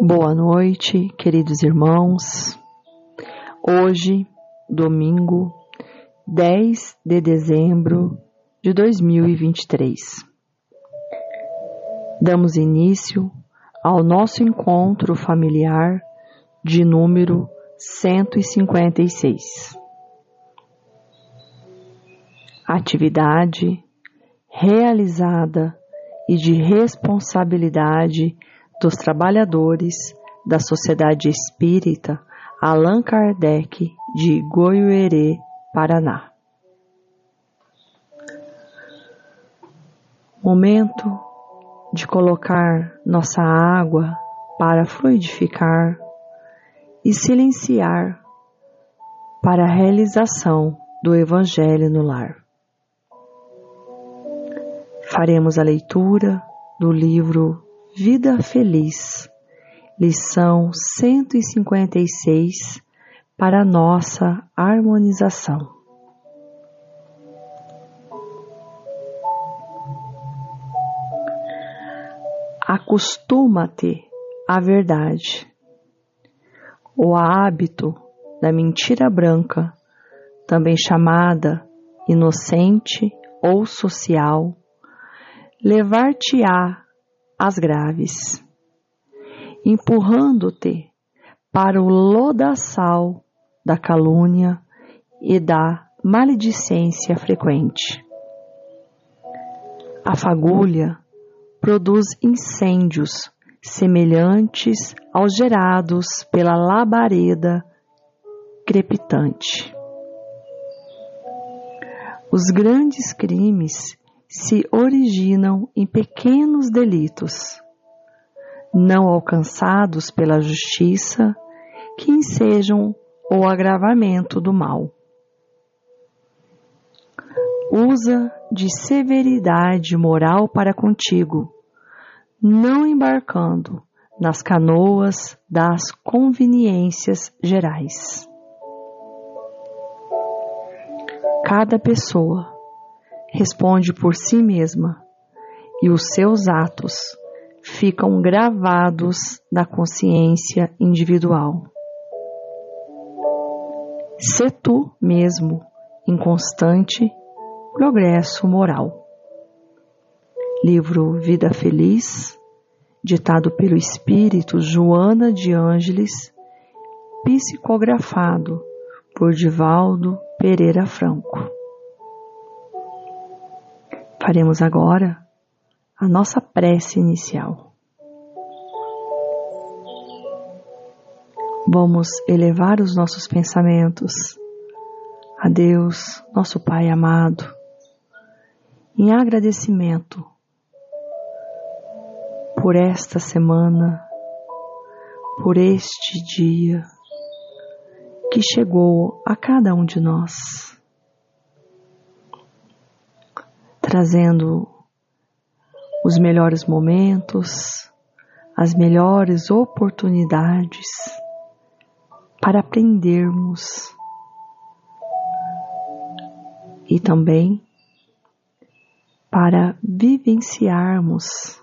Boa noite, queridos irmãos. Hoje, domingo, 10 de dezembro de 2023. Damos início ao nosso encontro familiar de número 156. Atividade realizada e de responsabilidade dos trabalhadores da Sociedade Espírita Allan Kardec de Goiuerê, Paraná. Momento de colocar nossa água para fluidificar e silenciar para a realização do Evangelho no lar. Faremos a leitura do livro Vida Feliz, lição 156 para nossa harmonização. Acostuma-te à verdade. O hábito da mentira branca, também chamada inocente ou social, levar-te-á as graves, empurrando-te para o lodaçal da calúnia e da maledicência frequente. A fagulha produz incêndios semelhantes aos gerados pela labareda crepitante. Os grandes crimes se originam em pequenos delitos, não alcançados pela justiça, que ensejam o agravamento do mal. Usa de severidade moral para contigo, não embarcando nas canoas das conveniências gerais. Cada pessoa responde por si mesma e os seus atos ficam gravados na consciência individual. Se tu mesmo em constante progresso moral. Livro Vida Feliz, ditado pelo espírito Joana de Ângeles, psicografado por Divaldo Pereira Franco. Faremos agora a nossa prece inicial. Vamos elevar os nossos pensamentos a Deus, nosso Pai amado, em agradecimento por esta semana, por este dia que chegou a cada um de nós. Trazendo os melhores momentos, as melhores oportunidades para aprendermos e também para vivenciarmos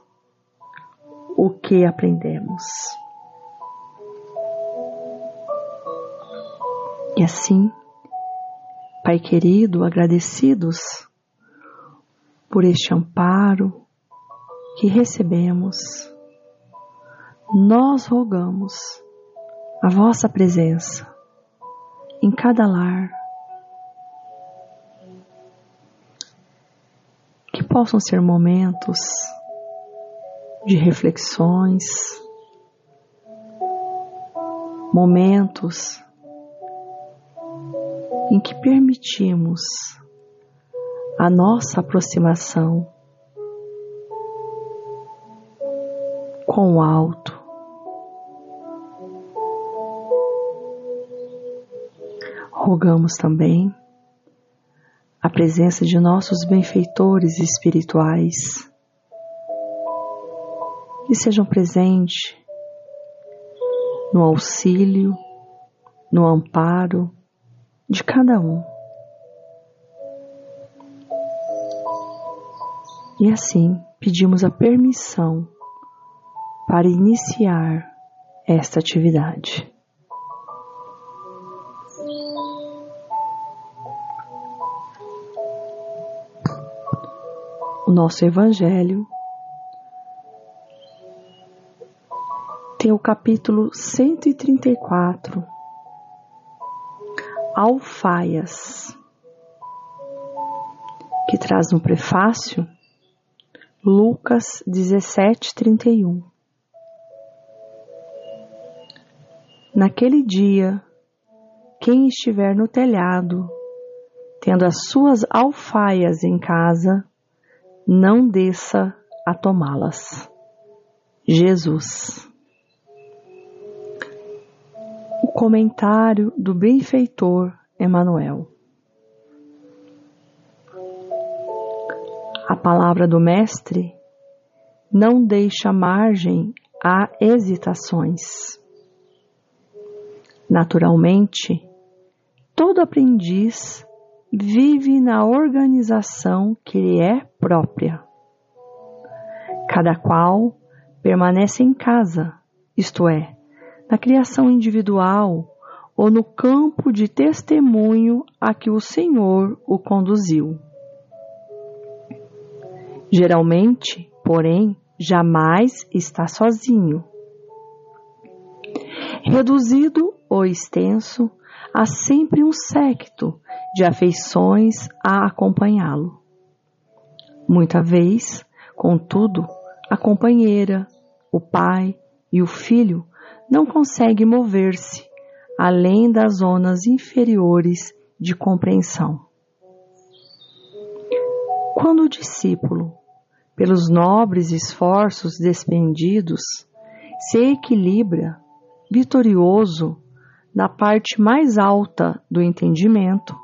o que aprendemos. E assim, Pai querido, agradecidos por este amparo que recebemos, nós rogamos a vossa presença em cada lar, que possam ser momentos de reflexões, momentos em que permitimos a nossa aproximação com o alto. Rogamos também a presença de nossos benfeitores espirituais que sejam presentes no auxílio, no amparo de cada um. E assim pedimos a permissão para iniciar esta atividade. O nosso Evangelho tem o capítulo 134, Alfaias, que traz no prefácio Lucas 17, 31. Naquele dia, quem estiver no telhado, tendo as suas alfaias em casa, não desça a tomá-las. Jesus. O comentário do benfeitor Emanuel. Palavra do Mestre não deixa margem a hesitações. Naturalmente, todo aprendiz vive na organização que lhe é própria. Cada qual permanece em casa, isto é, na criação individual ou no campo de testemunho a que o Senhor o conduziu. Geralmente, porém, jamais está sozinho. Reduzido ou extenso, há sempre um séquito de afeições a acompanhá-lo. Muita vez, contudo, a companheira, o pai e o filho não conseguem mover-se além das zonas inferiores de compreensão. Quando o discípulo pelos nobres esforços despendidos, se equilibra, vitorioso, na parte mais alta do entendimento.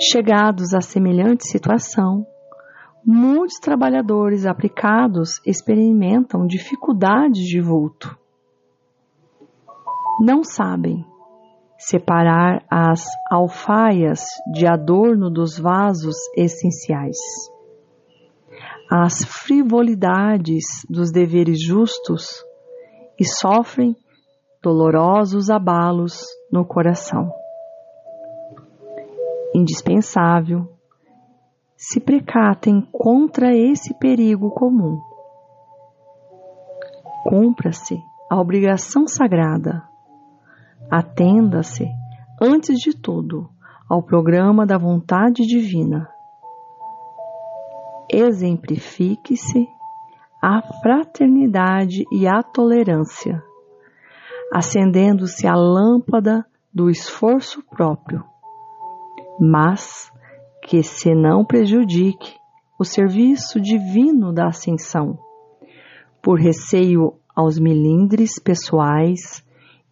Chegados a semelhante situação, muitos trabalhadores aplicados experimentam dificuldades de vulto. Não sabem separar as alfaias de adorno dos vasos essenciais às frivolidades dos deveres justos e sofrem dolorosos abalos no coração. Indispensável se precatem contra esse perigo comum. Cumpra-se a obrigação sagrada. Atenda-se, antes de tudo, ao programa da vontade divina exemplifique-se a fraternidade e a tolerância, acendendo-se a lâmpada do esforço próprio, mas que se não prejudique o serviço divino da ascensão, por receio aos milindres pessoais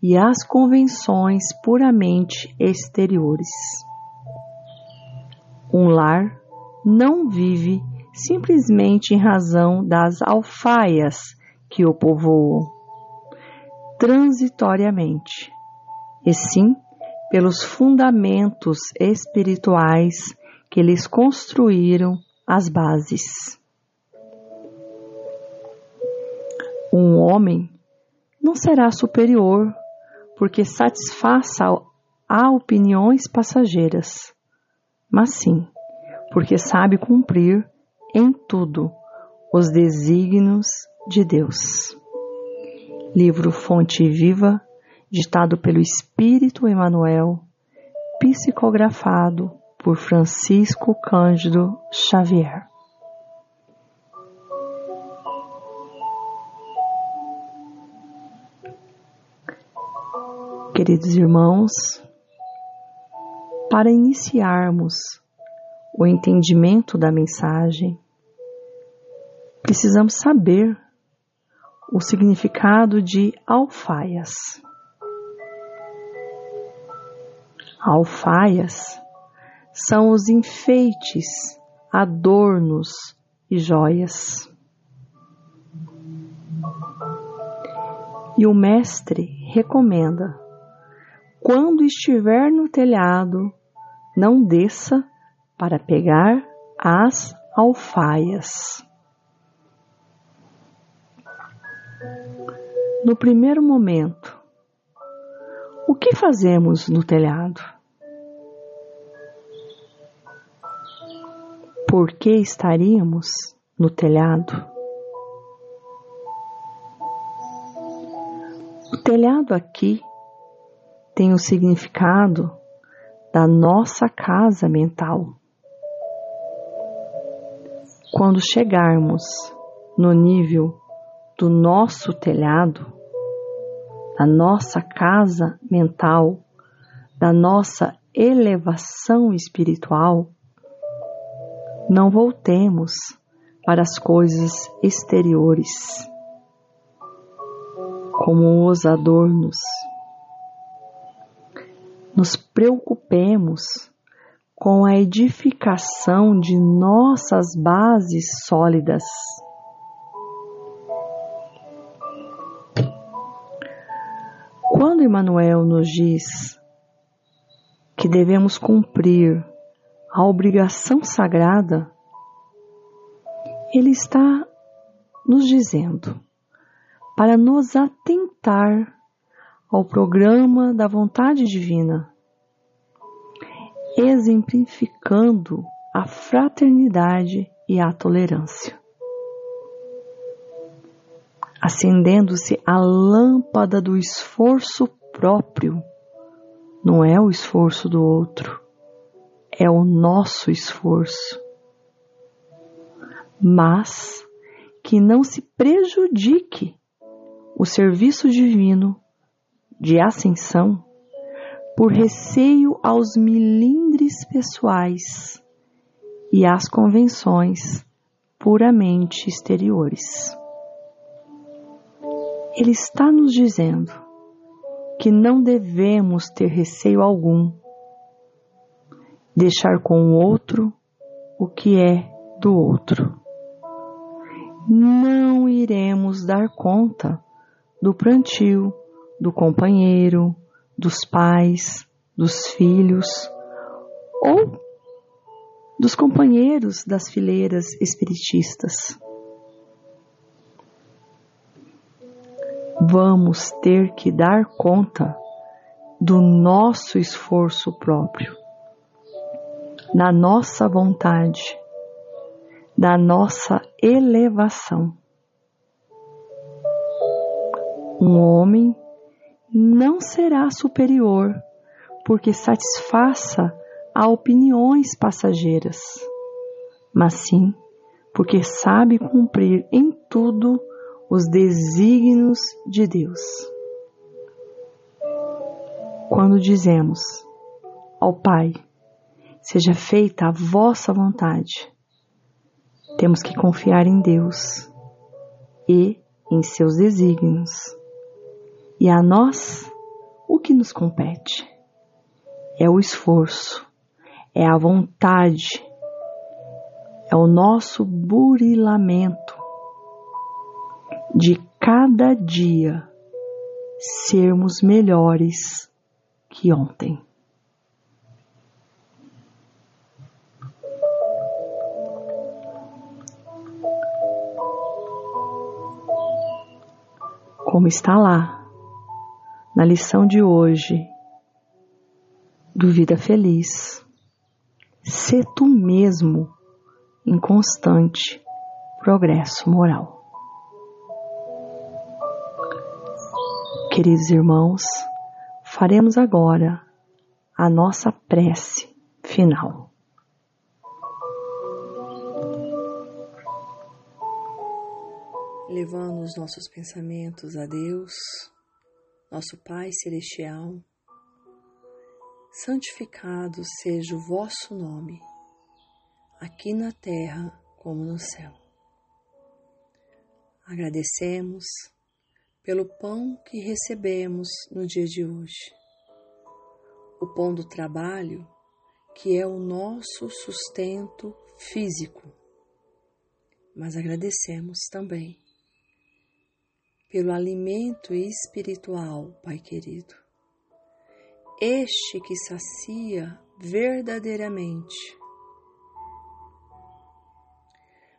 e às convenções puramente exteriores. Um lar não vive simplesmente em razão das alfaias que o povoam, transitoriamente, e sim pelos fundamentos espirituais que lhes construíram as bases. Um homem não será superior porque satisfaça a opiniões passageiras, mas sim porque sabe cumprir em tudo os desígnios de Deus. Livro Fonte Viva, ditado pelo Espírito Emmanuel, psicografado por Francisco Cândido Xavier. Queridos irmãos, para iniciarmos o entendimento da mensagem, precisamos saber o significado de alfaias. Alfaias são os enfeites, adornos e joias. E o mestre recomenda: quando estiver no telhado, não desça para pegar as alfaias. No primeiro momento, o que fazemos no telhado? Por que estaríamos no telhado? O telhado aqui tem o significado da nossa casa mental. Quando chegarmos no nível do nosso telhado, da nossa casa mental, da nossa elevação espiritual, não voltemos para as coisas exteriores, como os adornos. Nos preocupemos com a edificação de nossas bases sólidas. Quando Emmanuel nos diz que devemos cumprir a obrigação sagrada, ele está nos dizendo para nos atentar ao programa da vontade divina, exemplificando a fraternidade e a tolerância acendendo-se a lâmpada do esforço próprio. Não é o esforço do outro, é o nosso esforço. Mas que não se prejudique o serviço divino de ascensão por receio aos milindres pessoais e às convenções puramente exteriores. Ele está nos dizendo que não devemos ter receio algum, deixar com o outro o que é do outro. Não iremos dar conta do plantio do companheiro, dos pais, dos filhos ou dos companheiros das fileiras espiritistas. vamos ter que dar conta do nosso esforço próprio, da nossa vontade, da nossa elevação. Um homem não será superior porque satisfaça a opiniões passageiras, mas sim porque sabe cumprir em tudo os desígnios de Deus. Quando dizemos ao Pai, seja feita a vossa vontade, temos que confiar em Deus e em seus desígnios. E a nós, o que nos compete? É o esforço, é a vontade, é o nosso burilamento de cada dia sermos melhores que ontem. Como está lá na lição de hoje do Vida Feliz, ser tu mesmo em constante progresso moral. Queridos irmãos, faremos agora a nossa prece final. Levando os nossos pensamentos a Deus, nosso Pai Celestial, santificado seja o vosso nome, aqui na terra como no céu. Agradecemos pelo pão que recebemos no dia de hoje. O pão do trabalho, que é o nosso sustento físico. Mas agradecemos também pelo alimento espiritual, Pai querido. Este que sacia verdadeiramente.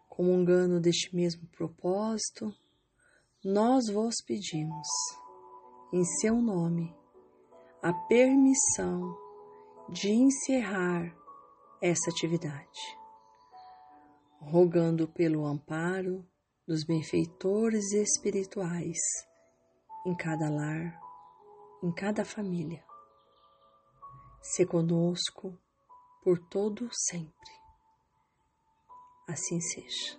Comungando deste mesmo propósito, nós vos pedimos, em seu nome, a permissão de encerrar essa atividade, rogando pelo amparo dos benfeitores espirituais em cada lar, em cada família. Se conosco por todo sempre. Assim seja.